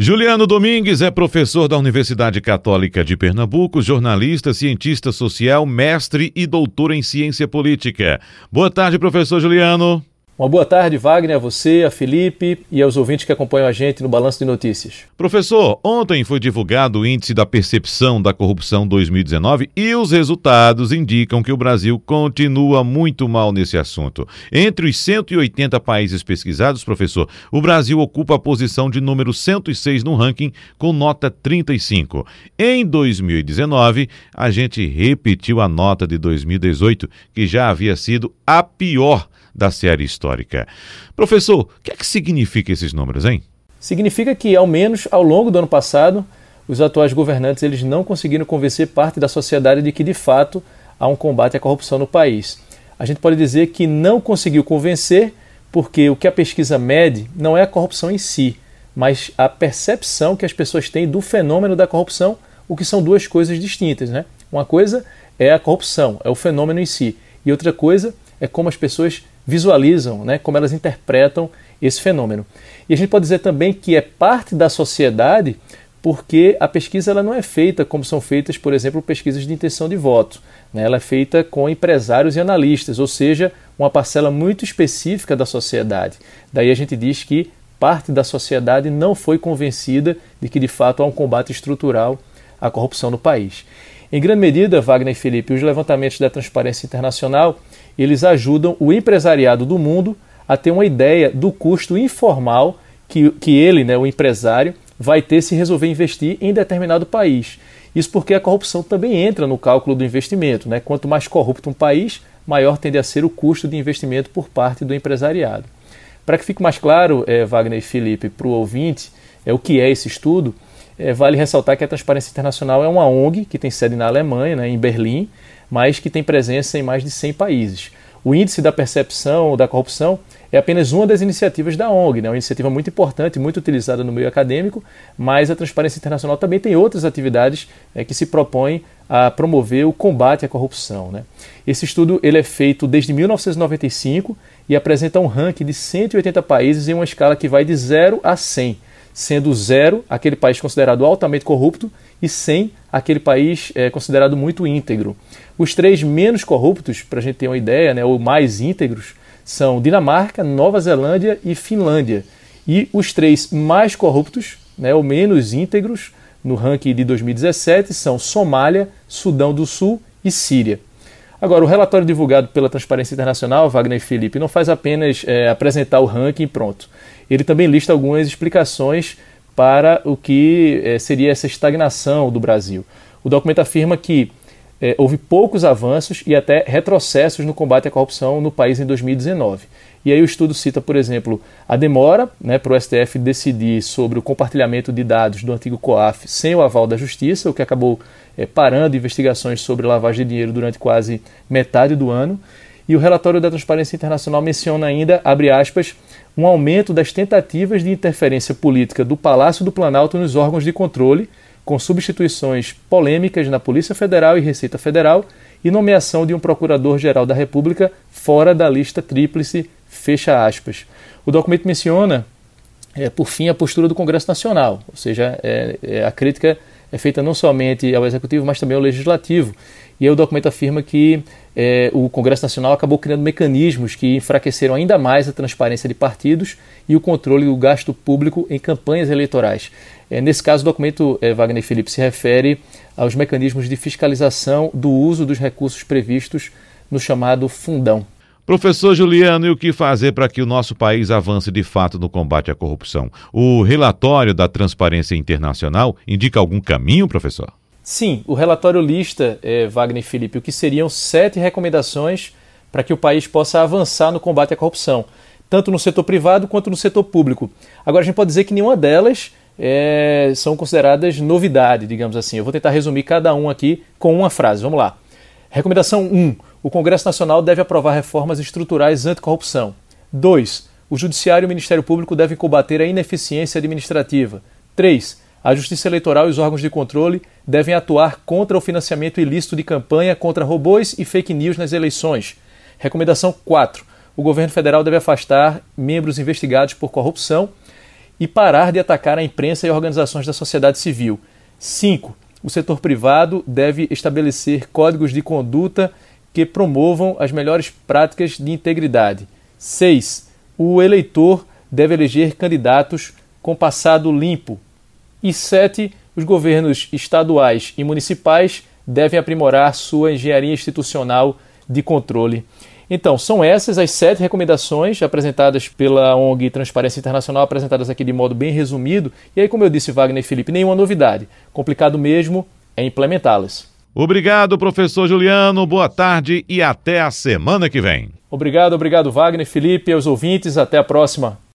Juliano Domingues é professor da Universidade Católica de Pernambuco, jornalista, cientista social, mestre e doutor em ciência política. Boa tarde, professor Juliano. Uma boa tarde, Wagner, a você, a Felipe e aos ouvintes que acompanham a gente no Balanço de Notícias. Professor, ontem foi divulgado o Índice da Percepção da Corrupção 2019 e os resultados indicam que o Brasil continua muito mal nesse assunto. Entre os 180 países pesquisados, professor, o Brasil ocupa a posição de número 106 no ranking com nota 35. Em 2019, a gente repetiu a nota de 2018, que já havia sido a pior da série histórica. Professor, o que é que significa esses números, hein? Significa que, ao menos ao longo do ano passado, os atuais governantes eles não conseguiram convencer parte da sociedade de que, de fato, há um combate à corrupção no país. A gente pode dizer que não conseguiu convencer porque o que a pesquisa mede não é a corrupção em si, mas a percepção que as pessoas têm do fenômeno da corrupção, o que são duas coisas distintas. Né? Uma coisa é a corrupção, é o fenômeno em si, e outra coisa é como as pessoas visualizam, né, como elas interpretam esse fenômeno. E a gente pode dizer também que é parte da sociedade porque a pesquisa ela não é feita como são feitas, por exemplo, pesquisas de intenção de voto. Né? Ela é feita com empresários e analistas, ou seja, uma parcela muito específica da sociedade. Daí a gente diz que parte da sociedade não foi convencida de que de fato há um combate estrutural à corrupção no país. Em grande medida, Wagner e Felipe, os levantamentos da Transparência Internacional, eles ajudam o empresariado do mundo a ter uma ideia do custo informal que, que ele, né, o empresário, vai ter se resolver investir em determinado país. Isso porque a corrupção também entra no cálculo do investimento. Né? Quanto mais corrupto um país, maior tende a ser o custo de investimento por parte do empresariado. Para que fique mais claro, é, Wagner e Felipe, para o ouvinte, é, o que é esse estudo, é, vale ressaltar que a Transparência Internacional é uma ONG que tem sede na Alemanha, né, em Berlim, mas que tem presença em mais de 100 países. O índice da percepção da corrupção é apenas uma das iniciativas da ONG, né? uma iniciativa muito importante, muito utilizada no meio acadêmico, mas a Transparência Internacional também tem outras atividades é, que se propõem a promover o combate à corrupção. Né? Esse estudo ele é feito desde 1995 e apresenta um ranking de 180 países em uma escala que vai de 0 a 100 sendo zero aquele país considerado altamente corrupto e 100 aquele país é, considerado muito íntegro. Os três menos corruptos, para a gente ter uma ideia, né, ou mais íntegros, são Dinamarca, Nova Zelândia e Finlândia. E os três mais corruptos, né, ou menos íntegros, no ranking de 2017 são Somália, Sudão do Sul e Síria. Agora, o relatório divulgado pela Transparência Internacional, Wagner e Felipe, não faz apenas é, apresentar o ranking pronto. Ele também lista algumas explicações para o que é, seria essa estagnação do Brasil. O documento afirma que é, houve poucos avanços e até retrocessos no combate à corrupção no país em 2019. E aí o estudo cita, por exemplo, a demora né, para o STF decidir sobre o compartilhamento de dados do antigo COAF sem o aval da Justiça, o que acabou é, parando investigações sobre lavagem de dinheiro durante quase metade do ano. E o relatório da Transparência Internacional menciona ainda, abre aspas, um aumento das tentativas de interferência política do Palácio do Planalto nos órgãos de controle, com substituições polêmicas na Polícia Federal e Receita Federal e nomeação de um procurador-geral da República fora da lista tríplice Fecha aspas. O documento menciona, é, por fim, a postura do Congresso Nacional, ou seja, é, é, a crítica é feita não somente ao Executivo, mas também ao Legislativo. E aí o documento afirma que é, o Congresso Nacional acabou criando mecanismos que enfraqueceram ainda mais a transparência de partidos e o controle do gasto público em campanhas eleitorais. É, nesse caso, o documento, é, Wagner Felipe, se refere aos mecanismos de fiscalização do uso dos recursos previstos no chamado fundão. Professor Juliano, e o que fazer para que o nosso país avance de fato no combate à corrupção? O relatório da Transparência Internacional indica algum caminho, professor? Sim, o relatório lista, é, Wagner e Felipe, o que seriam sete recomendações para que o país possa avançar no combate à corrupção, tanto no setor privado quanto no setor público. Agora, a gente pode dizer que nenhuma delas é, são consideradas novidade, digamos assim. Eu vou tentar resumir cada um aqui com uma frase. Vamos lá. Recomendação 1 o Congresso Nacional deve aprovar reformas estruturais anticorrupção. 2. O Judiciário e o Ministério Público devem combater a ineficiência administrativa. 3. A Justiça Eleitoral e os órgãos de controle devem atuar contra o financiamento ilícito de campanha contra robôs e fake news nas eleições. Recomendação 4. O governo federal deve afastar membros investigados por corrupção. e parar de atacar a imprensa e organizações da sociedade civil. 5. O setor privado deve estabelecer códigos de conduta que promovam as melhores práticas de integridade. 6. O eleitor deve eleger candidatos com passado limpo. E 7. Os governos estaduais e municipais devem aprimorar sua engenharia institucional de controle. Então, são essas as sete recomendações apresentadas pela ONG Transparência Internacional, apresentadas aqui de modo bem resumido. E aí, como eu disse, Wagner e Felipe, nenhuma novidade. Complicado mesmo é implementá-las. Obrigado, professor Juliano. Boa tarde e até a semana que vem. Obrigado, obrigado, Wagner, Felipe, aos ouvintes. Até a próxima.